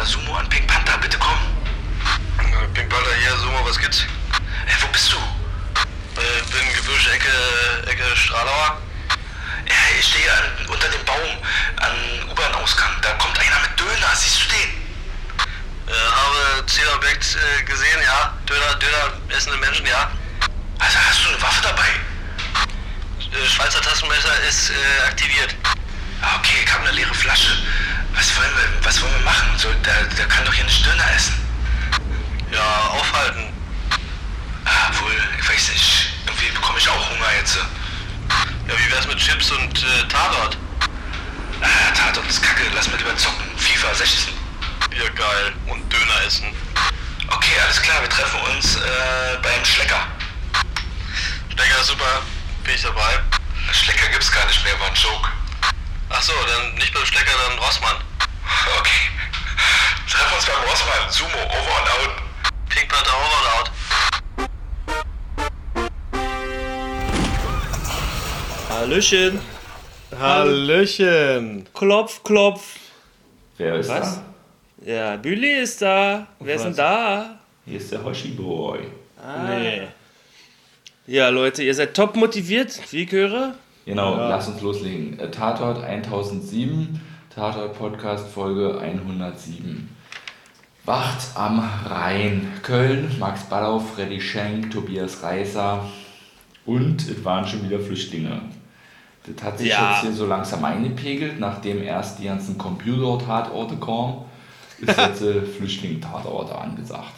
Panther, Sumo an Pink Panther, bitte komm. Äh, Pink Panther hier, Sumo, was gibt's? Ey, wo bist du? Äh, bin Gebüsch, Ecke, Ecke Stralauer. Ja, ich stehe unter dem Baum an U-Bahn-Ausgang. Da kommt einer mit Döner, siehst du den? Äh, habe Zielobjekt äh, gesehen, ja. Döner, Döner, essende Menschen, ja. Also hast du eine Waffe dabei? Äh, Schweizer Taschenmesser ist äh, aktiviert. Ah, Okay, habe eine leere Flasche. Was wollen wir, was wollen wir machen? So, der, der kann doch hier nicht Döner essen. Ja, aufhalten. Ah, wohl, ich weiß nicht. Irgendwie bekomme ich auch Hunger jetzt. Ja, wie wär's mit Chips und äh, Tatort? Ah, Tatort ist kacke, lass mal lieber zocken. FIFA 16. Ja, geil. Und Döner essen. Okay, alles klar, wir treffen uns äh, beim Schlecker. Stecker, super. Bin ich dabei. Schlecker gibt's gar nicht mehr, war ein Joke. Ach so, dann nicht beim Stecker, dann Rossmann. Okay. Treffen uns beim Rossmann. Sumo, over and out. Pink Panther over and out. Hallöchen. Hallöchen. Klopf, klopf. Wer ist Was? da? Ja, Büli ist da. Wer ist denn da? Hier ist der Hoshi Boy. Nee. Ja, Leute, ihr seid top motiviert, wie ich höre. Genau, lass uns loslegen. Äh, Tatort 1007, Tatort Podcast Folge 107. Wacht am Rhein. Köln, Max Ballau, Freddy Schenk, Tobias Reißer und es waren schon wieder Flüchtlinge. Das hat sich Ja. jetzt hier so langsam eingepegelt, nachdem erst die ganzen Computer-Tatorte kamen, ist jetzt äh, Flüchtling-Tatorte angesagt.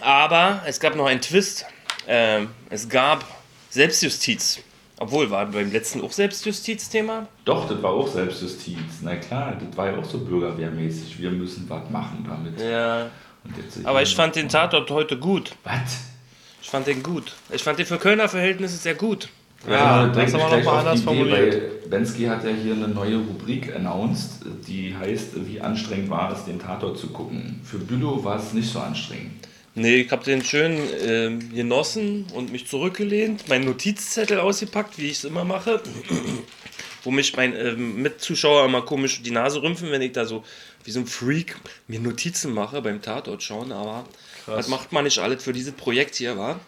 Aber es gab noch einen Twist. Ähm, es gab Selbstjustiz. Obwohl, war beim letzten auch Selbstjustiz-Thema? Doch, das war auch Selbstjustiz. Na klar, das war ja auch so bürgerwehrmäßig. Wir müssen was machen damit. Ja. Aber ich fand den Tatort heute gut. Was? Ich fand den gut. Ich fand den für Kölner Verhältnisse sehr gut. Ja, das das bringt haben mich wir gleich noch mal auf die anders Idee, formuliert. Bensky hat ja hier eine neue Rubrik announced, die heißt, wie anstrengend war es, den Tatort zu gucken. Für Bülow war es nicht so anstrengend. Nee, ich habe den schön ähm, genossen und mich zurückgelehnt, meinen Notizzettel ausgepackt, wie ich es immer mache. Wo mich mein ähm, Mitzuschauer immer komisch die Nase rümpfen, wenn ich da so wie so ein Freak mir Notizen mache beim Tatort schauen. Aber das macht man nicht alles für dieses Projekt hier, war.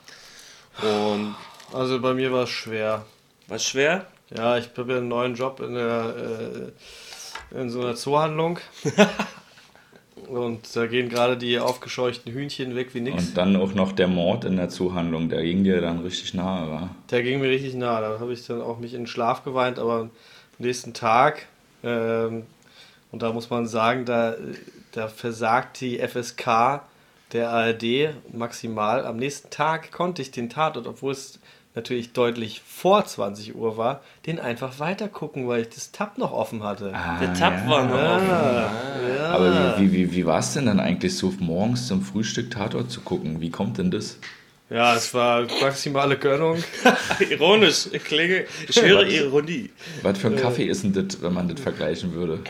Und Also bei mir war es schwer. was schwer? Ja, ich habe ja einen neuen Job in, der, äh, in so einer Zoohandlung. Und da gehen gerade die aufgescheuchten Hühnchen weg wie nix. Und dann auch noch der Mord in der Zuhandlung, der ging dir dann richtig nahe, war. Der ging mir richtig nah. Da habe ich dann auch mich in den Schlaf geweint, aber am nächsten Tag, ähm, und da muss man sagen, da, da versagt die FSK der ARD maximal. Am nächsten Tag konnte ich den Tatort, obwohl es natürlich deutlich vor 20 Uhr war, den einfach weiter gucken, weil ich das Tab noch offen hatte. Der Tab war noch offen. Ja. Aber wie, wie, wie, war es denn dann eigentlich so morgens zum Frühstück Tatort zu gucken? Wie kommt denn das? Ja, es war maximale Gönnung. Ironisch, ich klinge, ich höre Ironie. Was für ein Kaffee ist denn das, wenn man das vergleichen würde?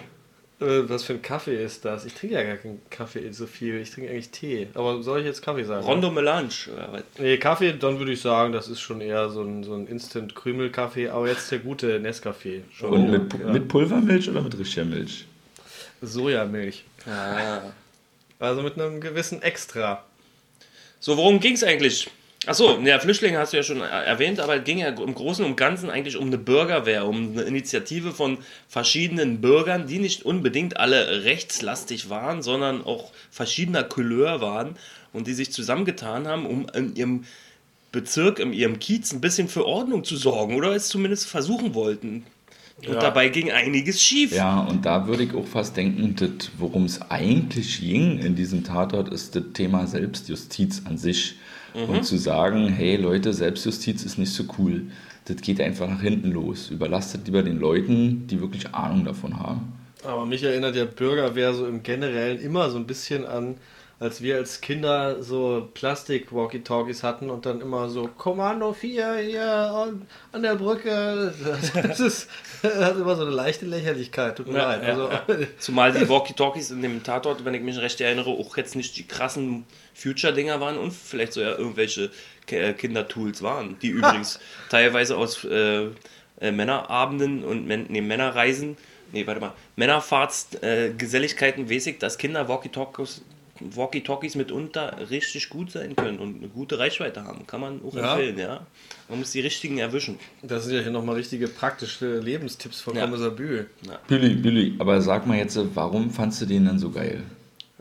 Äh, Was für ein Kaffee ist das? Ich trinke ja gar keinen Kaffee so viel. Ich trinke eigentlich Tee. Aber soll ich jetzt Kaffee sagen? Rondo Melange. oder was? Nee, Kaffee, dann würde ich sagen, das ist schon eher so ein, so ein Instant-Krümel-Kaffee. Aber jetzt der gute Nescafé. Schon Und mit, ja. mit Pulvermilch oder mit richtiger Milch? Sojamilch. Ah. Also mit einem gewissen Extra. So, worum ging es eigentlich? Achso, ja, Flüchtlinge hast du ja schon erwähnt, aber es ging ja im Großen und Ganzen eigentlich um eine Bürgerwehr, um eine Initiative von verschiedenen Bürgern, die nicht unbedingt alle rechtslastig waren, sondern auch verschiedener Couleur waren und die sich zusammengetan haben, um in ihrem Bezirk, in ihrem Kiez ein bisschen für Ordnung zu sorgen oder es zumindest versuchen wollten. Und Ja. dabei ging einiges schief. Ja, und da würde ich auch fast denken, worum es eigentlich ging in diesem Tatort, ist das Thema Selbstjustiz an sich. Und zu sagen, hey Leute, Selbstjustiz ist nicht so cool. Das geht einfach nach hinten los. Überlastet lieber den Leuten, die wirklich Ahnung davon haben. Aber mich erinnert ja Bürgerwehr so im Generellen immer so ein bisschen an, als wir als Kinder so Plastik-Walkie-Talkies hatten und dann immer so Kommando 4 hier an, der Brücke. Das ist das hat immer so eine leichte Lächerlichkeit. Tut mir Ja, leid. ja, Also, Zumal die Walkie-Talkies in dem Tatort, wenn ich mich recht erinnere, auch jetzt nicht die krassen Future-Dinger waren und vielleicht so ja irgendwelche äh, Kindertools waren, die übrigens teilweise aus äh, äh, Männerabenden und nee, Männerreisen nee, warte mal, Männerfahrtsgeselligkeiten äh, mäßig, dass Kinder Walkie-Talkies Walkie-Talkies mitunter richtig gut sein können und eine gute Reichweite haben. Kann man auch Ja. empfehlen, ja. Man muss die richtigen erwischen. Das sind ja hier nochmal richtige praktische Lebenstipps von Ja. Kommissar Bühl. Billy, Billy, aber sag mal jetzt, warum fandst du den dann so geil?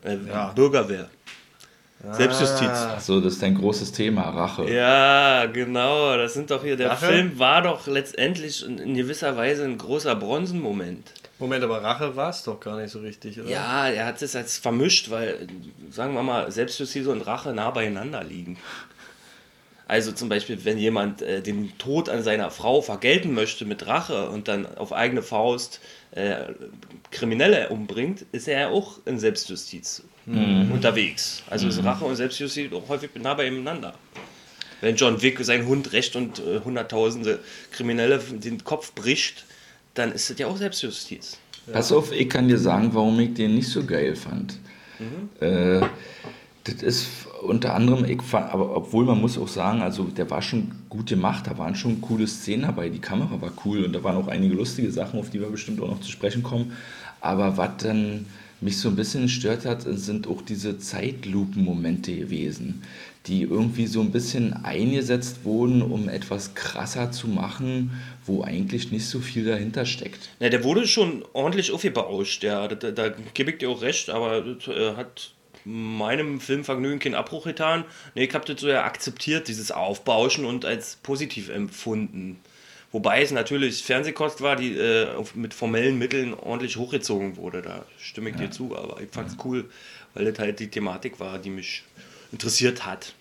Äh, Ja. Bürgerwehr. Selbstjustiz. Ah, So, das ist dein großes Thema, Rache. Ja, genau. Das sind doch hier. Der Rache? Film war doch letztendlich in, in gewisser Weise ein großer Bronzenmoment. Moment, aber Rache war es doch gar nicht so richtig, oder? Ja, er hat es jetzt vermischt, weil, sagen wir mal, Selbstjustiz und Rache nah beieinander liegen. Also zum Beispiel, wenn jemand äh, den Tod an seiner Frau vergelten möchte mit Rache und dann auf eigene Faust äh, Kriminelle umbringt, ist er ja auch in Selbstjustiz unterwegs. Also ist Rache und Selbstjustiz auch häufig nah beieinander. Wenn John Wick seinen Hund rächt und äh, hunderttausende Kriminelle den Kopf bricht, dann ist das ja auch Selbstjustiz. Pass auf, ich kann dir sagen, warum ich den nicht so geil fand. Äh, das ist unter anderem, ich fand, aber obwohl man muss auch sagen, also der war schon gut gemacht, da waren schon coole Szenen dabei, die Kamera war cool und da waren auch einige lustige Sachen, auf die wir bestimmt auch noch zu sprechen kommen. Aber was dann mich so ein bisschen gestört hat, sind auch diese Zeitlupen-Momente gewesen, die irgendwie so ein bisschen eingesetzt wurden, um etwas krasser zu machen, wo eigentlich nicht so viel dahinter steckt. Ja, der wurde schon ordentlich aufgebauscht, ja. Da, da, da gebe ich dir auch recht, aber das äh, hat meinem Filmvergnügen keinen Abbruch getan. Nee, ich habe das so ja akzeptiert, dieses Aufbauschen und als positiv empfunden. Wobei es natürlich Fernsehkost war, die äh, mit formellen Mitteln ordentlich hochgezogen wurde. Da stimme ich dir zu, aber ich fand es cool, weil das halt die Thematik war, die mich interessiert hat.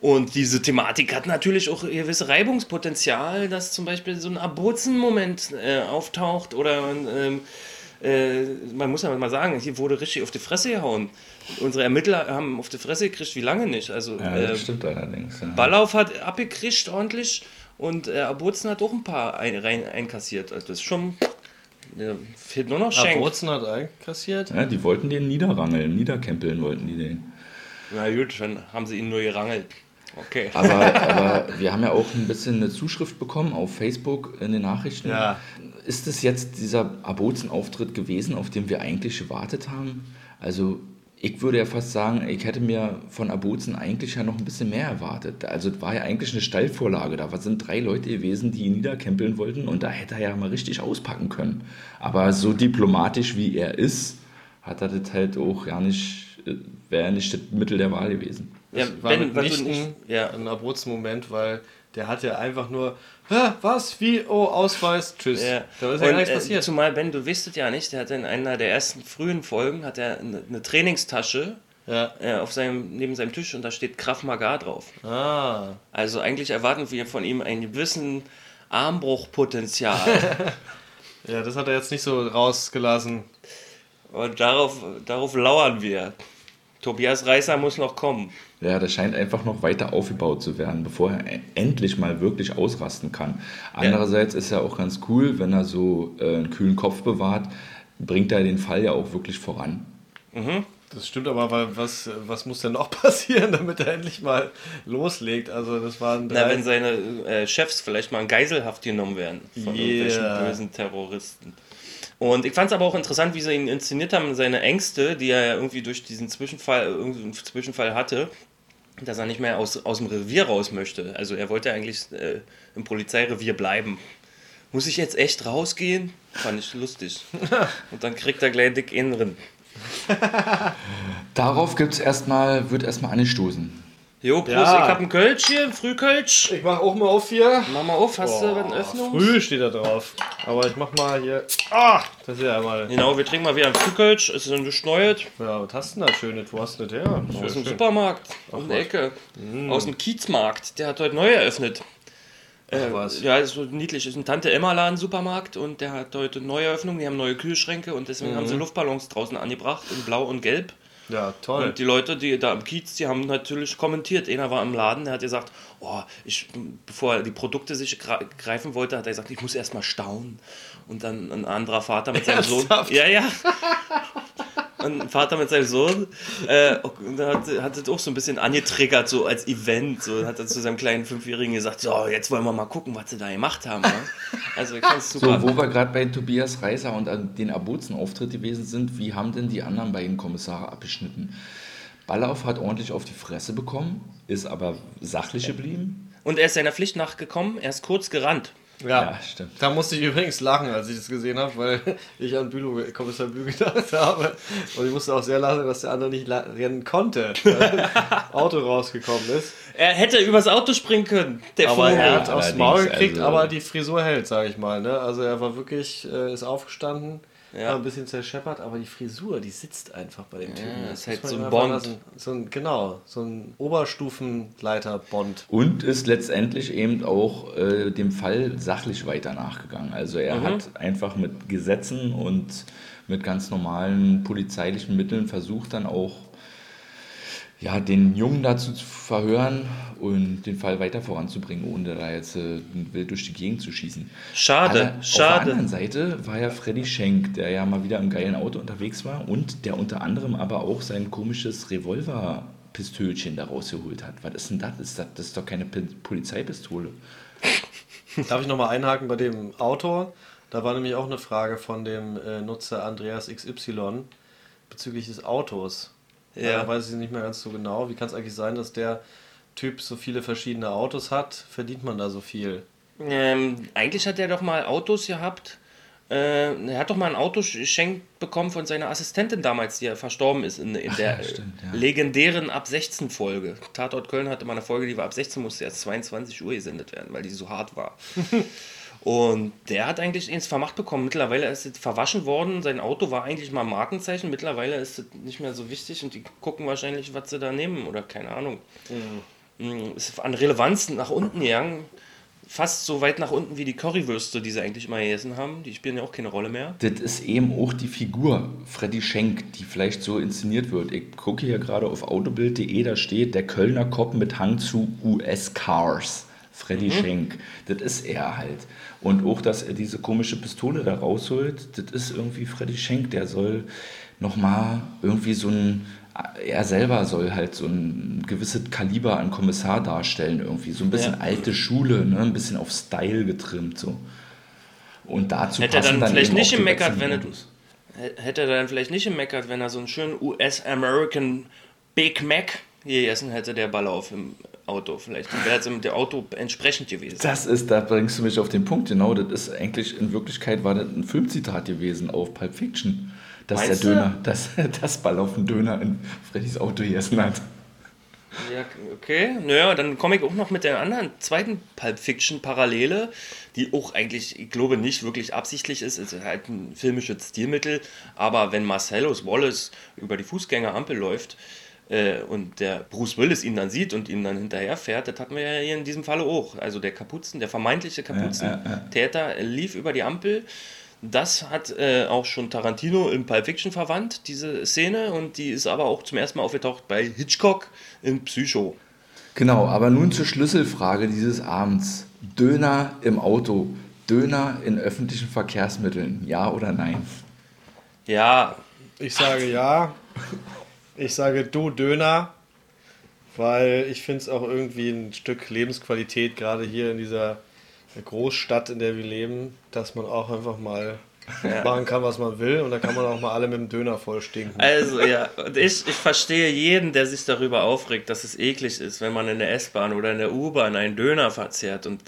Und diese Thematik hat natürlich auch ein gewisses Reibungspotenzial, dass zum Beispiel so ein Abruzzen-Moment äh, auftaucht oder ähm, äh, man muss ja mal sagen, hier wurde richtig auf die Fresse gehauen. Unsere Ermittler haben auf die Fresse gekriegt, wie lange nicht. Also Ja, äh, das stimmt allerdings. Ja. Ballauf hat abgekriegt ordentlich und äh, Abruzzen hat auch ein paar ein, rein, einkassiert. Also das ist schon. Ja, fehlt nur noch Schenk. Abruzzen hat einkassiert. Ja, die wollten den niederrangeln, niederkämpeln wollten die den. Na gut, dann haben sie ihn nur gerangelt. Okay. Aber, aber wir haben ja auch ein bisschen eine Zuschrift bekommen auf Facebook in den Nachrichten. Ja. Ist es jetzt dieser Abruzzen-Auftritt gewesen, auf den wir eigentlich gewartet haben? Also ich würde ja fast sagen, ich hätte mir von Abruzzen eigentlich ja noch ein bisschen mehr erwartet. Also es war ja eigentlich eine Stallvorlage. Da sind drei Leute gewesen, die ihn niederkämpeln wollten und da hätte er ja mal richtig auspacken können. Aber so diplomatisch wie er ist, hat er das halt auch gar nicht, wäre nicht das Mittel der Wahl gewesen. Ja, Das war wenn, mitnichten nicht, ja, ein Abruzzen-Moment, weil der hat ja einfach nur, was, wie, oh, Ausweis, tschüss. Ja. Da ist ja Und, gar nichts äh, passiert. Zumal Ben, du wisst es ja nicht, der hat in einer der ersten frühen Folgen hat er eine, eine Trainingstasche ja. äh, auf seinem, neben seinem Tisch und da steht Krav Maga drauf. Ah, Also eigentlich erwarten wir von ihm einen gewissen Armbruchpotenzial. ja, das hat er jetzt nicht so rausgelassen. und darauf, darauf lauern wir. Tobias Reißer muss noch kommen. Ja, das scheint einfach noch weiter aufgebaut zu werden, bevor er e- endlich mal wirklich ausrasten kann. Andererseits ist er auch ganz cool, wenn er so äh, einen kühlen Kopf bewahrt, bringt er den Fall ja auch wirklich voran. Das stimmt aber, weil was, was muss denn noch passieren, damit er endlich mal loslegt? Also das waren Na, drei, wenn seine äh, Chefs vielleicht mal in Geiselhaft genommen werden von Yeah. irgendwelchen bösen Terroristen. Und ich fand es aber auch interessant, wie sie ihn inszeniert haben, seine Ängste, die er ja irgendwie durch diesen Zwischenfall, irgendeinen Zwischenfall hatte, dass er nicht mehr aus, aus dem Revier raus möchte. Also er wollte eigentlich äh, im Polizeirevier bleiben. Muss ich jetzt echt rausgehen? Fand ich lustig. Und dann kriegt er gleich dick Inneren. Darauf gibt's erstmal, wird erstmal angestoßen. Jo, Prost, Ja. ich hab einen Kölsch hier, Frühkölsch. ich mach auch mal auf hier. Mach mal auf, hast du Boah, eine Öffnung? Früh steht da drauf. Aber ich mach mal hier. Ah, das ist ja einmal. Genau, wir trinken mal wieder einen Frühkölsch, es ist gesteuert. Ja, was hast du denn da Schönes? Wo hast du das her? Aus dem Supermarkt, um die Ecke. Aus dem Kiezmarkt, der hat heute neu eröffnet. Äh, was. Ja, ist so niedlich. Ist ein Tante Emma Laden Supermarkt und der hat heute neue Eröffnung. Die haben neue Kühlschränke und deswegen haben sie Luftballons draußen angebracht in Blau und Gelb. Ja, toll. Und die Leute, die da am Kiez, die haben natürlich kommentiert. Einer war im Laden, der hat gesagt, oh, ich, bevor er die Produkte sich greifen wollte, hat er gesagt, ich muss erst mal staunen. Und dann ein anderer Vater mit seinem Sohn. Ja, ja. Und ein Vater mit seinem Sohn, äh, hat, hat das auch so ein bisschen angetriggert, so als Event. So hat er zu seinem kleinen Fünfjährigen gesagt: So, jetzt wollen wir mal gucken, was sie da gemacht haben. Ja? Also ich fand's So, super. wo wir gerade bei Tobias Reiser und an den Abuzen-Auftritt gewesen sind, wie haben denn die anderen beiden Kommissare abgeschnitten? Ballauf hat ordentlich auf die Fresse bekommen, ist aber sachlich geblieben. Und er ist seiner Pflicht nachgekommen, er ist kurz gerannt. Ja, Ja, stimmt. Da musste ich übrigens lachen, als ich das gesehen habe, weil ich an Bülow, Kommissar Bülow gedacht habe. Und ich musste auch sehr lachen, dass der andere nicht rennen konnte, weil das Auto rausgekommen ist. Er hätte übers Auto springen können, der Aber Vogel. er hat aufs Maul gekriegt, also- aber die Frisur hält, sage ich mal. Ne? Also er war wirklich, äh, ist aufgestanden, Ja. war ein bisschen zerscheppert, aber die Frisur, die sitzt einfach bei dem Typen. Ja, Das ist halt so ein Bond. lassen. So ein, genau, so ein Oberstufenleiter-Bond. Und ist letztendlich eben auch äh, dem Fall sachlich weiter nachgegangen. Also er hat einfach mit Gesetzen und mit ganz normalen polizeilichen Mitteln versucht dann auch ja, den Jungen dazu zu verhören und den Fall weiter voranzubringen, ohne da jetzt äh, wild durch die Gegend zu schießen. Schade, Aber Auf der schade. anderen Seite war ja Freddy Schenk, der ja mal wieder im geilen Auto unterwegs war und der unter anderem aber auch sein komisches Revolverpistölchen da rausgeholt hat. Was ist denn das? Ist das, das ist doch keine P Polizeipistole. Darf ich nochmal einhaken bei dem Auto? Da war nämlich auch eine Frage von dem äh, Nutzer Andreas XY bezüglich des Autos. Ja. Da weiß ich nicht mehr ganz so genau. Wie kann es eigentlich sein, dass der Typ so viele verschiedene Autos hat? Verdient man da so viel? Ähm, eigentlich hat er doch mal Autos gehabt. Äh, er hat doch mal ein Auto geschenkt bekommen von seiner Assistentin damals, die ja verstorben ist in, in der ja, stimmt, ja. legendären Ab 16 Folge. Tatort Köln hatte mal eine Folge, die war ab 16, musste erst 22 Uhr gesendet werden, weil die so hart war. Und der hat eigentlich ins Vermacht bekommen. Mittlerweile ist es verwaschen worden. Sein Auto war eigentlich mal ein Markenzeichen. Mittlerweile ist es nicht mehr so wichtig und die gucken wahrscheinlich, was sie da nehmen oder keine Ahnung. Mm, Ist an Relevanz nach unten gegangen. Fast so weit nach unten wie die Currywürste, die sie eigentlich mal gegessen haben. Die spielen ja auch keine Rolle mehr. Das ist eben auch die Figur Freddy Schenk, die vielleicht so inszeniert wird. Ich gucke hier gerade auf autobild.de, da steht der Kölner Cop mit Hang zu US-Cars. Freddy Schenk. Das ist er halt. Und auch, dass er diese komische Pistole da rausholt, das ist irgendwie Freddy Schenk. Der soll nochmal irgendwie so ein, er selber soll halt so ein gewisses Kaliber an Kommissar darstellen irgendwie. So ein bisschen Ja. alte Schule, ne? ein bisschen auf Style getrimmt so. Und dazu Hätte er passen dann vielleicht nicht gemeckert, wenn er- Hätte er dann vielleicht nicht gemeckert, wenn er so einen schönen US-American Big Mac gegessen hätte, der Ballauf im Auto. Vielleicht wäre es im der Auto entsprechend gewesen. Das ist, da bringst du mich auf den Punkt, genau. Das ist eigentlich, in Wirklichkeit war das ein Filmzitat gewesen auf Pulp Fiction. Dass Meinst der du? Döner, dass das Ball auf den Döner in Freddys Auto gegessen hat. Ja, okay. Naja, dann komme ich auch noch mit der anderen zweiten Pulp Fiction Parallele, die auch eigentlich, ich glaube, nicht wirklich absichtlich ist. Es ist halt ein filmisches Stilmittel. Aber wenn Marcellus Wallace über die Fußgängerampel läuft äh, und der Bruce Willis ihn dann sieht und ihm dann hinterherfährt, das hatten wir ja hier in diesem Falle auch. Also der Kapuzen, der vermeintliche Kapuzentäter lief über die Ampel. Das hat äh, auch schon Tarantino in Pulp Fiction verwandt, diese Szene, und die ist aber auch zum ersten Mal aufgetaucht bei Hitchcock in Psycho. Genau, aber nun zur Schlüsselfrage dieses Abends. Döner im Auto, Döner in öffentlichen Verkehrsmitteln, ja oder nein? Ja, Ich sage ja. Ich sage du Döner, weil ich finde es auch irgendwie ein Stück Lebensqualität, gerade hier in dieser Großstadt, in der wir leben, dass man auch einfach mal machen kann, was man will und da kann man auch mal alle mit dem Döner voll stinken. also ja, und ich, ich verstehe jeden, der sich darüber aufregt, dass es eklig ist, wenn man in der S-Bahn oder in der U-Bahn einen Döner verzehrt und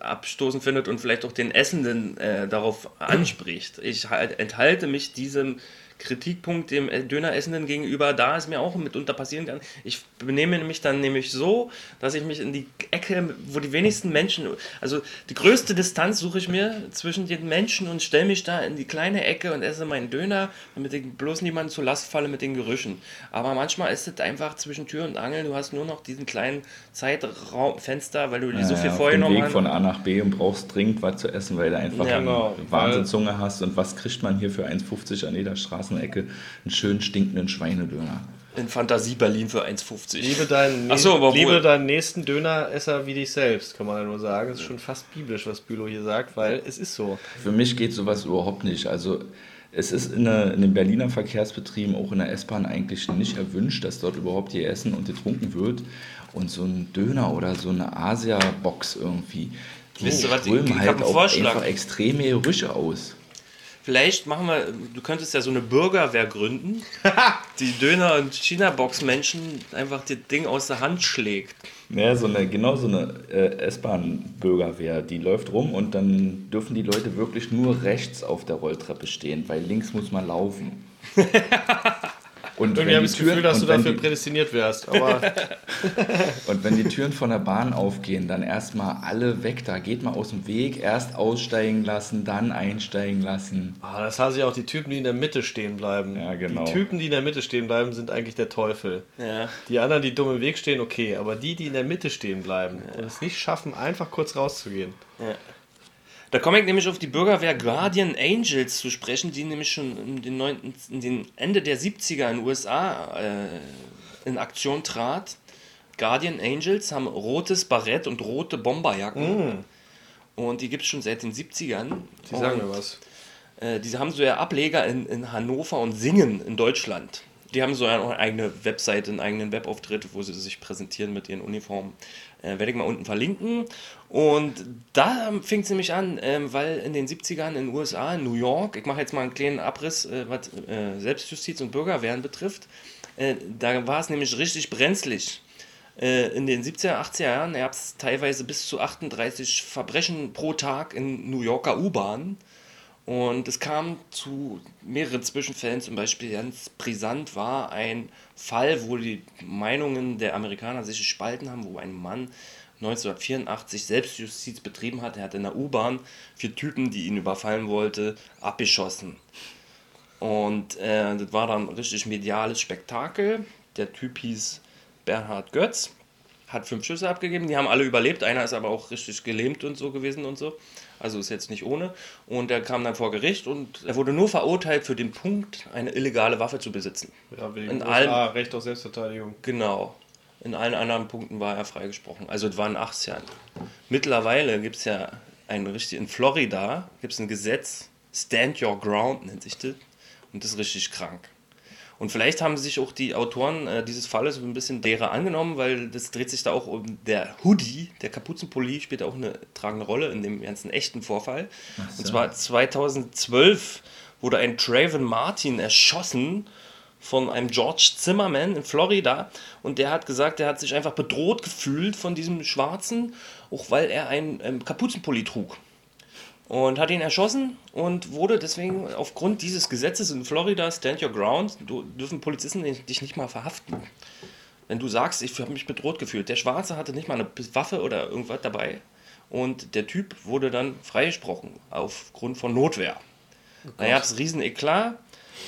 abstoßend findet und vielleicht auch den Essenden äh, darauf anspricht. Ich halt, enthalte mich diesem Kritikpunkt dem Döneressenden gegenüber, da es mir auch mitunter passieren kann. Ich benehme mich dann nämlich so, dass ich mich in die Ecke, wo die wenigsten Menschen, also die größte Distanz suche ich mir zwischen den Menschen und stelle mich da in die kleine Ecke und esse meinen Döner, damit ich bloß niemanden zur Last falle mit den Gerüchen. Aber manchmal ist es einfach zwischen Tür und Angel, du hast nur noch diesen kleinen Zeitraumfenster, weil du dir so viel Ja, vorgenommen Weg hast. von A nach B und brauchst dringend was zu essen, weil du einfach Ja, eine genau. Wahnsinnszunge hast. Und was kriegt man hier für 1,50 an jeder Straßenecke? Einen schön stinkenden Schweinedöner. In Fantasie Berlin für 1,50. Liebe deinen, Ach so, aber liebe deinen nächsten Döneresser wie dich selbst, kann man ja nur sagen. Es ist schon fast biblisch, was Bülow hier sagt, weil es ist so. Für mich geht sowas überhaupt nicht. Also es ist in, der, in den Berliner Verkehrsbetrieben, auch in der S-Bahn eigentlich nicht erwünscht, dass dort überhaupt gegessen und getrunken wird. Und so ein Döner oder so eine Asia-Box irgendwie, Die Wisst ihr was, ich- strömen halt einen auch Vorschlag. einfach extreme Gerüche aus. Vielleicht machen wir, du könntest ja so eine Bürgerwehr gründen, die Döner- und China-Box-Menschen einfach das Ding aus der Hand schlägt. Ja, so eine, genau so eine äh, S-Bahn-Bürgerwehr, die läuft rum und dann dürfen die Leute wirklich nur rechts auf der Rolltreppe stehen, weil links muss man laufen. Und Irgendwie wenn, habe die ich das Gefühl, Türen, dass du und, wenn dafür die, prädestiniert wärst. Aber und wenn die Türen von der Bahn aufgehen, dann erstmal alle weg da. Geht mal aus dem Weg, erst aussteigen lassen, dann einsteigen lassen. ah, das hasse ich auch, die Typen, die in der Mitte stehen bleiben. Ja, genau. Die Typen, die in der Mitte stehen bleiben, sind eigentlich der Teufel. Ja. Die anderen, die dumm im Weg stehen, okay. Aber die, die in der Mitte stehen bleiben und es nicht schaffen, einfach kurz rauszugehen. Da komme ich nämlich auf die Bürgerwehr Guardian Angels zu sprechen, die nämlich schon in den, 9., in den Ende der 70er in den USA äh, in Aktion trat. Guardian Angels haben rotes Barett und rote Bomberjacken. Und die gibt es schon seit den 70ern. Die sagen mir was. Äh, diese haben so ja Ableger in, in Hannover und Singen in Deutschland. Die haben so eine eigene Webseite, einen eigenen Webauftritt, wo sie sich präsentieren mit ihren Uniformen. Äh, werde ich mal unten verlinken. Und da fing es nämlich an, ähm, weil in den 70ern in den USA, in New York, ich mache jetzt mal einen kleinen Abriss, äh, was äh, Selbstjustiz und Bürgerwehren betrifft, äh, da war es nämlich richtig brenzlig. Äh, in den 70er, 80er Jahren gab es teilweise bis zu 38 Verbrechen pro Tag in New Yorker U-Bahnen. Und es kam zu mehreren Zwischenfällen, zum Beispiel ganz brisant war ein Fall, wo die Meinungen der Amerikaner sich gespalten haben, wo ein Mann 1984 Selbstjustiz betrieben hat. Er hat in der U-Bahn vier Typen, die ihn überfallen wollte, abgeschossen. Und äh, das war dann ein richtig mediales Spektakel. Der Typ hieß Bernhard Götz, hat fünf Schüsse abgegeben, die haben alle überlebt. Einer ist aber auch richtig gelähmt und so gewesen und so. Also ist jetzt nicht ohne. Und er kam dann vor Gericht und er wurde nur verurteilt für den Punkt, eine illegale Waffe zu besitzen. Ja, wegen In USA, Recht auf Selbstverteidigung. Genau. In allen anderen Punkten war er freigesprochen. Also es waren 18 Jahre. Mittlerweile gibt es ja ein richtig, in Florida gibt es ein Gesetz, Stand Your Ground nennt sich das. Und das ist richtig krank. Und vielleicht haben sich auch die Autoren äh, dieses Falles ein bisschen derer angenommen, weil das dreht sich da auch um der Hoodie, der Kapuzenpulli spielt auch eine tragende Rolle in dem ganzen echten Vorfall. Und zwar 2012 wurde ein Traven Martin erschossen von einem George Zimmerman in Florida und der hat gesagt, er hat sich einfach bedroht gefühlt von diesem Schwarzen, auch weil er einen ähm, Kapuzenpulli trug. Und hat ihn erschossen und wurde deswegen aufgrund dieses Gesetzes in Florida, Stand Your Ground, dürfen Polizisten dich nicht mal verhaften. Wenn du sagst, ich habe mich bedroht gefühlt. Der Schwarze hatte nicht mal eine Waffe oder irgendwas dabei. Und der Typ wurde dann freigesprochen aufgrund von Notwehr. Da gab es riesen Eklat.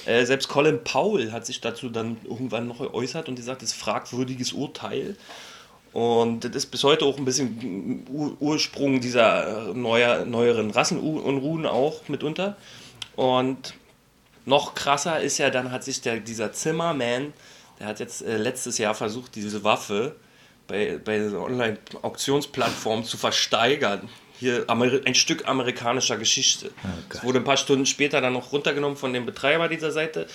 Äh, selbst Colin Powell hat sich dazu dann irgendwann noch geäußert und gesagt, das ist fragwürdiges Urteil. Und das ist bis heute auch ein bisschen Ur Ursprung dieser neuer, neueren Rassenunruhen auch mitunter. Und noch krasser ist ja, dann hat sich der, dieser Zimmerman, der hat jetzt äh, letztes Jahr versucht, diese Waffe bei, bei dieser Online-Auktionsplattform zu versteigern. Hier Ameri ein Stück amerikanischer Geschichte. Es wurde ein paar Stunden später dann noch runtergenommen von dem Betreiber dieser Seite.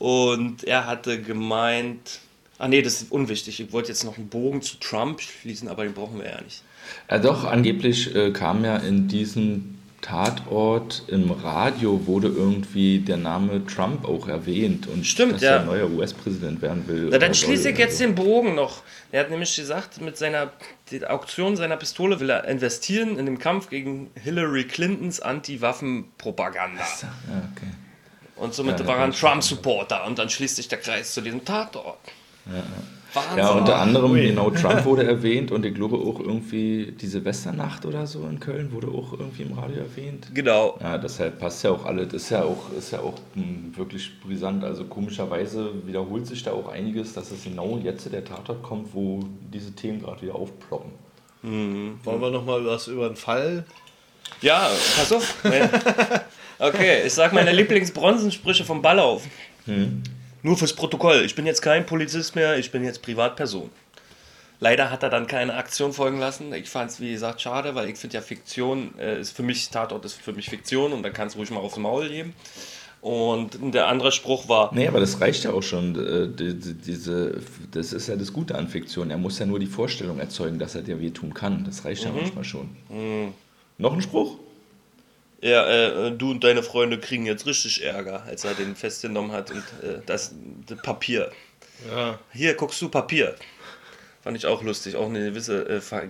Und er hatte gemeint, ah nee, das ist unwichtig. Ich wollte jetzt noch einen Bogen zu Trump schließen, aber den brauchen wir ja nicht. Ja, doch, angeblich äh, kam ja in diesem Tatort im Radio wurde irgendwie der Name Trump auch erwähnt und Stimmt, dass ja. er neuer US-Präsident werden will. Na, dann schließe ich jetzt oder den Bogen noch. Er hat nämlich gesagt, mit seiner Auktion seiner Pistole will er investieren in den Kampf gegen Hillary Clintons Anti-Waffen-Propaganda. so. Ja, okay. Und somit Ja, war er ein. Trump-Supporter und dann schließt sich der Kreis zu diesem Tatort. Wahnsinn. Ja, unter anderem, Ui. genau, Trump wurde erwähnt und ich glaube auch irgendwie die Silvesternacht oder so in Köln wurde auch irgendwie im Radio erwähnt. Genau. Ja, deshalb passt ja auch alles. Ist ja auch, ist ja auch hm, wirklich brisant. Also komischerweise wiederholt sich da auch einiges, dass es genau jetzt der Tatort kommt, wo diese Themen gerade wieder aufploppen. Wollen wir nochmal was über den Fall? Ja, pass auf. Okay, ich sag meine Lieblingsbronzensprüche vom Ball auf. Nur fürs Protokoll. Ich bin jetzt kein Polizist mehr, ich bin jetzt Privatperson. Leider hat er dann keine Aktion folgen lassen. Ich fand es, wie gesagt, schade, weil ich finde ja Fiktion äh, ist für mich, Tatort ist für mich Fiktion und da kann es ruhig mal aufs Maul geben. Und der andere Spruch war, Nee, aber das reicht ja auch schon. äh, die- die- Diese, das ist ja das Gute an Fiktion. Er muss ja nur die Vorstellung erzeugen, dass er dir wehtun kann. Das reicht ja manchmal schon. Noch ein Spruch? Ja, äh, du und deine Freunde kriegen jetzt richtig Ärger, als er den festgenommen hat und äh, das, das Papier. Ja. Hier guckst du Papier. Fand ich auch lustig, auch eine gewisse äh, Ver äh,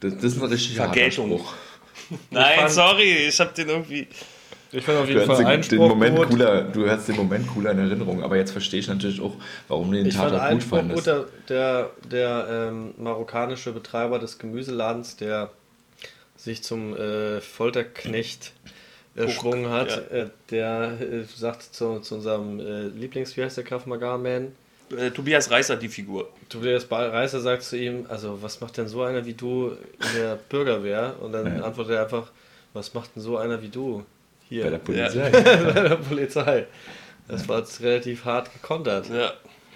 Das, das ist ein richtig Vergeltung. Nein, fand- sorry, ich hab den irgendwie. Ich fand auf Du jeden Fall den, den Moment gut. cooler, du hast den Moment cooler in Erinnerung, aber jetzt verstehe ich natürlich auch, warum du den Ich fand Tatort einen gut fandest. gut, der, der, der ähm, marokkanische Betreiber des Gemüseladens, der sich zum äh, Folterknecht erschwungen hat, äh, der äh, sagt zu, zu unserem äh, Lieblings, wie heißt der Krav Maga Man? Äh, Tobias Reißer, die Figur. Tobias Reißer sagt zu ihm, also was macht denn so einer wie du in der Bürgerwehr? Und dann Ja. antwortet er einfach, was macht denn so einer wie du hier Bei der Polizei. bei der Polizei? Das war jetzt relativ hart gekontert. Ja,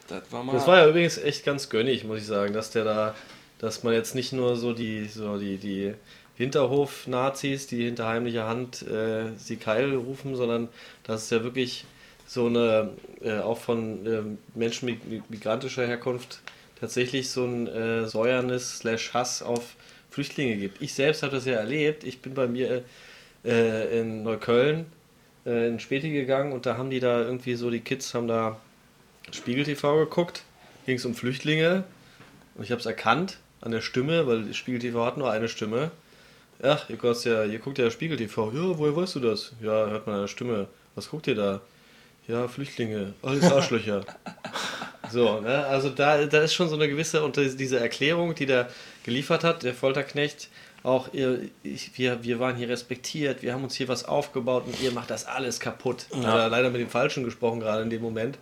das war mal. Das war ja übrigens echt ganz gönnig, muss ich sagen, dass der da, dass man jetzt nicht nur so die, so die, die Hinterhof-Nazis, die hinter heimlicher Hand äh, sie Keil rufen, sondern dass es ja wirklich so eine, äh, auch von ähm, Menschen mit migrantischer Herkunft tatsächlich so ein äh, Säuernis slash Hass auf Flüchtlinge gibt. Ich selbst habe das ja erlebt. Ich bin bei mir äh, in Neukölln äh, in Späti gegangen und da haben die da irgendwie so, die Kids haben da Spiegel TV geguckt, ging es um Flüchtlinge und ich habe es erkannt an der Stimme, weil Spiegel TV hat nur eine Stimme. Ach, ihr, guckt ja, ihr guckt ja Spiegel TV. Ja, woher weißt du das? Ja, hört man an der Stimme. Was guckt ihr da? Ja, Flüchtlinge, alles Arschlöcher. so, ne? also da, da ist schon so eine gewisse, und diese Erklärung, die der geliefert hat, der Folterknecht, auch ihr, ich, wir, wir waren hier respektiert, wir haben uns hier was aufgebaut und ihr macht das alles kaputt. Er leider mit dem Falschen gesprochen, gerade in dem Moment.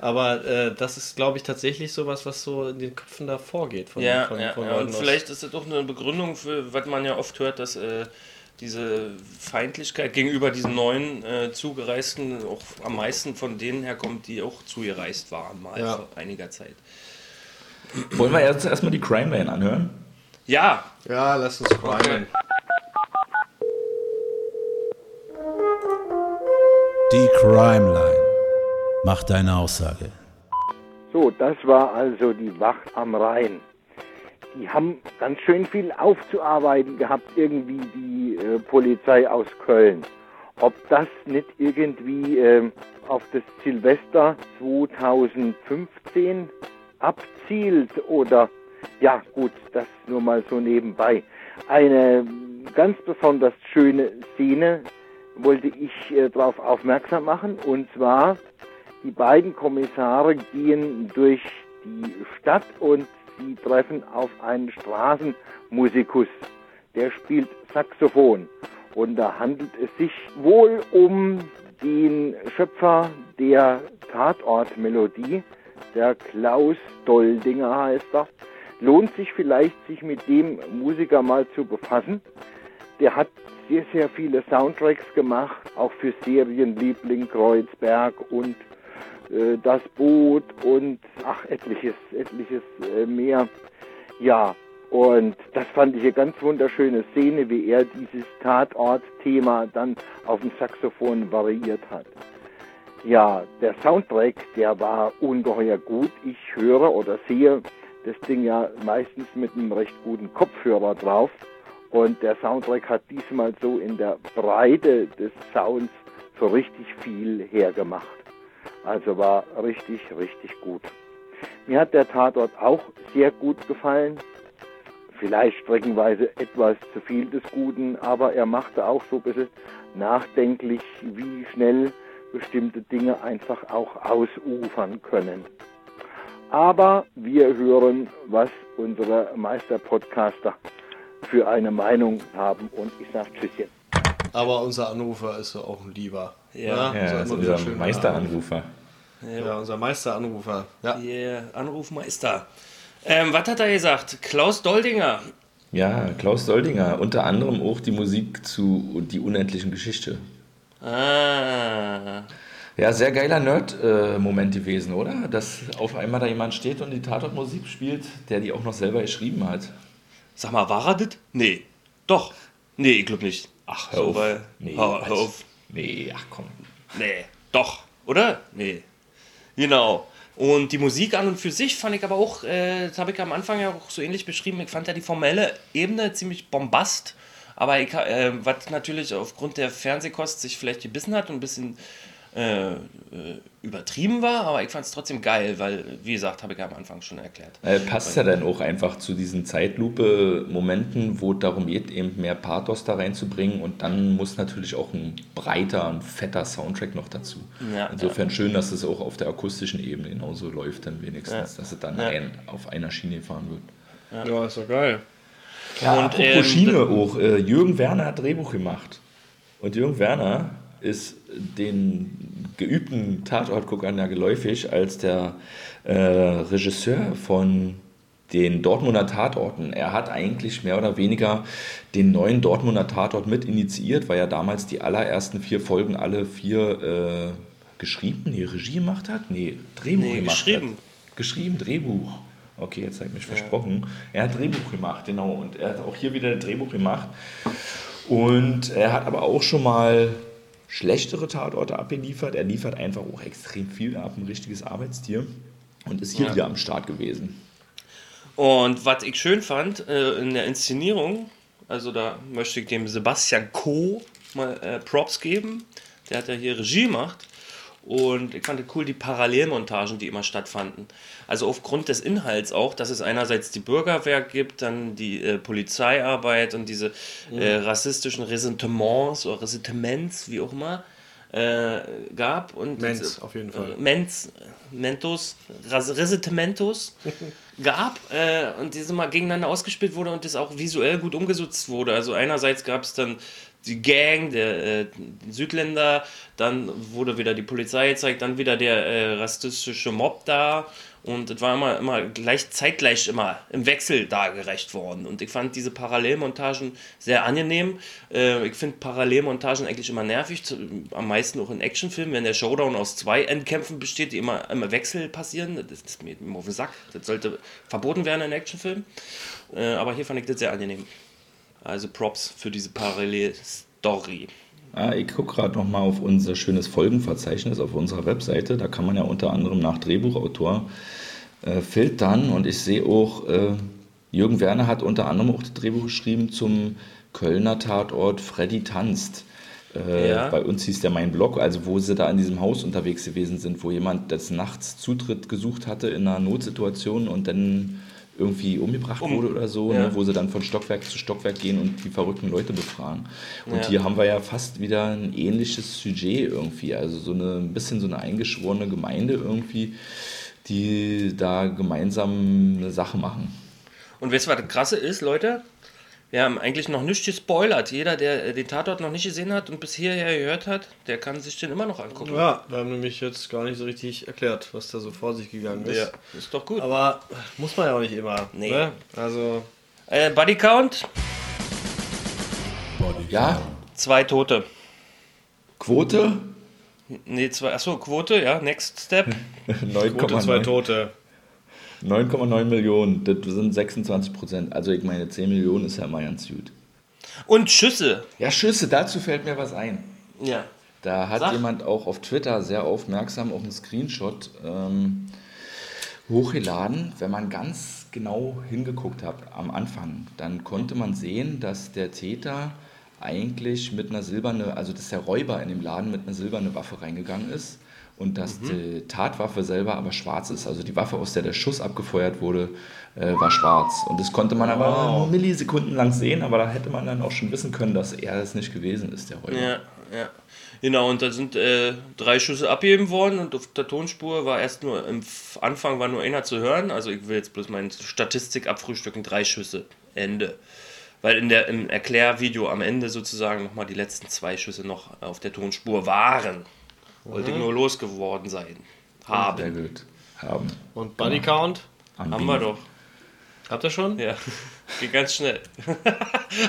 Aber äh, das ist, glaube ich, tatsächlich sowas, was so in den Köpfen da vorgeht. Von, Ja, von, ja, von ja. Und vielleicht ist das doch eine Begründung für, was man ja oft hört, dass äh, diese Feindlichkeit gegenüber diesen neuen äh, Zugereisten auch am meisten von denen herkommt, die auch zugereist waren, mal Ja. vor einiger Zeit. Wollen wir erst erstmal die Crime Lane anhören? Ja, Ja, lass uns crimen. Die Crime Line. Mach deine Aussage. So, das war also die Wacht am Rhein. Die haben ganz schön viel aufzuarbeiten gehabt, irgendwie die äh, Polizei aus Köln. Ob das nicht irgendwie ähm, auf das Silvester 2015 abzielt oder ja gut, das nur mal so nebenbei. Eine ganz besonders schöne Szene wollte ich äh, darauf aufmerksam machen und zwar die beiden Kommissare gehen durch die Stadt und sie treffen auf einen Straßenmusikus. Der spielt Saxophon. Und da handelt es sich wohl um den Schöpfer der Tatortmelodie, der Klaus Doldinger heißt er. Lohnt sich vielleicht, sich mit dem Musiker mal zu befassen. Der hat sehr, sehr viele Soundtracks gemacht, auch für Serien Liebling, Kreuzberg und äh, Das Boot und ach, etliches, etliches äh, mehr. Ja, und das fand ich eine ganz wunderschöne Szene, wie er dieses Tatort-Thema dann auf dem Saxophon variiert hat. Ja, der Soundtrack, der war ungeheuer gut. Ich höre oder sehe das Ding ja meistens mit einem recht guten Kopfhörer drauf. Und der Soundtrack hat diesmal so in der Breite des Sounds so richtig viel hergemacht. Also war richtig, richtig gut. Mir hat der Tatort auch sehr gut gefallen. Vielleicht streckenweise etwas zu viel des Guten, aber er machte auch so ein bisschen nachdenklich, wie schnell bestimmte Dinge einfach auch ausufern können. Aber wir hören, was unsere Meisterpodcaster für eine Meinung haben und ich sage Tschüsschen. Aber unser Anrufer ist ja auch ein Lieber. Ja. Ja, unser wieder unser schöner Meisteranrufer. Ja, unser Meisteranrufer. Ja. der Anrufmeister. Ähm, was hat er gesagt? Klaus Doldinger. Ja, Klaus Doldinger, unter anderem auch die Musik zu Die unendlichen Geschichte. Ah. Ja, sehr geiler Nerd-Moment gewesen, oder? Dass auf einmal da jemand steht und die Tatortmusik spielt, der die auch noch selber geschrieben hat. Sag mal, war er das? Nee. Doch. Nee, ich glaube nicht. Ach, so, weil, Nee, hör, hör auf. Nee, ach komm. Nee. Doch. Oder? Nee. Genau. Und die Musik an und für sich fand ich aber auch, äh, das habe ich am Anfang ja auch so ähnlich beschrieben, ich fand ja die formelle Ebene ziemlich bombast, Aber ich, äh, was natürlich aufgrund der Fernsehkost sich vielleicht gebissen hat und ein bisschen äh, äh, übertrieben war, aber ich fand es trotzdem geil, weil, wie gesagt, habe ich ja am Anfang schon erklärt. Äh, passt ja dann auch einfach zu diesen Zeitlupe-Momenten, wo es darum geht, eben mehr Pathos da reinzubringen und dann muss natürlich auch ein breiter, ein fetter Soundtrack noch dazu. Ja, Insofern schön, dass es auch auf der akustischen Ebene genauso läuft, dann wenigstens, dass es dann Ja. ein, auf einer Schiene gefahren wird. Ja, ist doch geil. Ja, Und, apropos ähm, Schiene auch, äh, Jürgen Werner hat Drehbuch gemacht. Und Jürgen Werner ist den geübten Tatortguckern ja geläufig als der äh, Regisseur von den Dortmunder Tatorten. Er hat eigentlich mehr oder weniger den neuen Dortmunder Tatort mit initiiert, weil er damals die allerersten vier Folgen alle vier äh, geschrieben, nee, Regie gemacht hat? Nee, Drehbuch Nee, gemacht geschrieben. hat. Geschrieben, Drehbuch. Okay, jetzt habe ich mich versprochen. Er hat Drehbuch gemacht, genau. Und er hat auch hier wieder Drehbuch gemacht. Und er hat aber auch schon mal schlechtere Tatorte abgeliefert. Er liefert einfach auch extrem viel ab, ein richtiges Arbeitstier. Und ist hier Ja. wieder am Start gewesen. Und was ich schön fand äh, in der Inszenierung, also da möchte ich dem Sebastian Co. mal äh, Props geben. Der hat ja hier Regie gemacht. Und ich fand es cool, die Parallelmontagen, die immer stattfanden. Also aufgrund des Inhalts auch, dass es einerseits die Bürgerwehr gibt, dann die äh, Polizeiarbeit und diese äh, rassistischen Ressentiments oder Ressentiments, wie auch immer, äh, gab. Und Mens, auf jeden Fall. Äh, Mens, Mentos, Ressentimentos gab äh, und diese mal gegeneinander ausgespielt wurde und das auch visuell gut umgesetzt wurde. Also einerseits gab es dann die Gang, der äh, Südländer, dann wurde wieder die Polizei gezeigt, dann wieder der äh, rassistische Mob da und es war immer, immer gleich, zeitgleich immer im Wechsel dargerecht worden. Und ich fand diese Parallelmontagen sehr angenehm. Äh, ich finde Parallelmontagen eigentlich immer nervig, zu, am meisten auch in Actionfilmen, wenn der Showdown aus zwei Endkämpfen besteht, die immer im Wechsel passieren. Das ist mir auf den Sack. Das sollte verboten werden in Actionfilmen. Äh, aber hier fand ich das sehr angenehm. Also Props für diese Parallelstory. Ah, ich gucke gerade noch mal auf unser schönes Folgenverzeichnis auf unserer Webseite. Da kann man ja unter anderem nach Drehbuchautor äh, filtern. Und ich sehe auch, äh, Jürgen Werner hat unter anderem auch das Drehbuch geschrieben zum Kölner Tatort Freddy tanzt. Äh, Ja. Bei uns hieß der Mein Blog, also wo sie da in diesem Haus unterwegs gewesen sind, wo jemand des Nachts Zutritt gesucht hatte in einer Notsituation und dann irgendwie umgebracht wurde oder so, Ja. ne, wo sie dann von Stockwerk zu Stockwerk gehen und die verrückten Leute befragen. Und Ja. hier haben wir ja fast wieder ein ähnliches Sujet irgendwie, also so eine ein bisschen so eine eingeschworene Gemeinde irgendwie, die da gemeinsam eine Sache machen. Und weißt du, was das Krasse ist, Leute? Wir haben eigentlich noch nicht gespoilert. Jeder, der äh, den Tatort noch nicht gesehen hat und bis hierher gehört hat, der kann sich den immer noch angucken. Ja, wir haben nämlich jetzt gar nicht so richtig erklärt, was da so vor sich gegangen ist. Ja, ist doch gut. Aber muss man ja auch nicht immer. Nee. Ne? Also, Äh, Body Count, Ja, zwei Tote. Quote Nee, zwei, achso, Quote, ja, next step. Quote zwei 9,9 Tote. 9,9 Millionen, das sind 26 Prozent. Also ich meine, 10 Millionen ist ja immer ganz gut. Und Schüsse. Ja, Schüsse, dazu fällt mir was ein. Ja. Da hat Sag. jemand auch auf Twitter sehr aufmerksam auf einen Screenshot ähm, hochgeladen. Wenn man ganz genau hingeguckt hat am Anfang, dann konnte man sehen, dass der Täter eigentlich mit einer silbernen, also dass der Räuber in dem Laden mit einer silbernen Waffe reingegangen ist und dass die Tatwaffe selber aber schwarz ist. Also die Waffe, aus der der Schuss abgefeuert wurde, äh, war schwarz. Und das konnte man aber nur Millisekunden lang sehen, aber da hätte man dann auch schon wissen können, dass er es nicht gewesen ist, der Räuber. Ja, ja. Genau, und da sind äh, drei Schüsse abgegeben worden und auf der Tonspur war erst nur, im Anfang war nur einer zu hören. Also ich will jetzt bloß meine Statistik abfrühstücken, drei Schüsse, Ende. Weil in der, im Erklärvideo am Ende sozusagen nochmal die letzten zwei Schüsse noch auf der Tonspur waren. Wollte ich nur losgeworden sein. Sehr Haben. gut. Haben. Und Body Count? Am Haben wir doch. Habt ihr schon? Ja. Geht ganz schnell.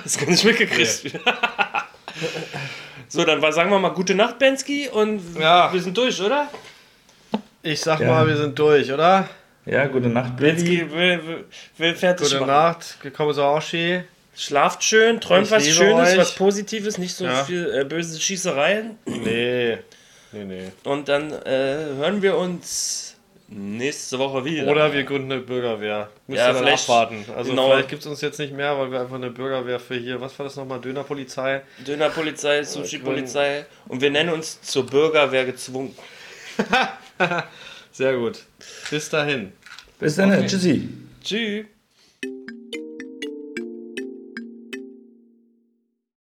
das gar nicht mitgekriegt. so, dann war, sagen wir mal gute Nacht, Bensky, und Ja. wir sind durch, oder? Ich sag Ja. mal, wir sind durch, oder? Ja, gute Nacht, Bensky will, will, fertig Gute machen. Nacht, gekommen so auch schön. Schlaft schön, träumt Ich was Schönes, euch. was Positives, nicht so Ja. viel äh, böse Schießereien. Nee. Nee, nee. Und dann äh, hören wir uns nächste Woche wieder. Oder wir gründen eine Bürgerwehr. Müsst Ja, ihr dann vielleicht- abwarten. Also genau. vielleicht gibt es uns jetzt nicht mehr, weil wir einfach eine Bürgerwehr für hier, was war das nochmal, Dönerpolizei? Dönerpolizei, Sushi-Polizei. Und wir nennen uns zur Bürgerwehr gezwungen. Sehr gut. Bis dahin. Bis dann, tschüssi. Tschüss.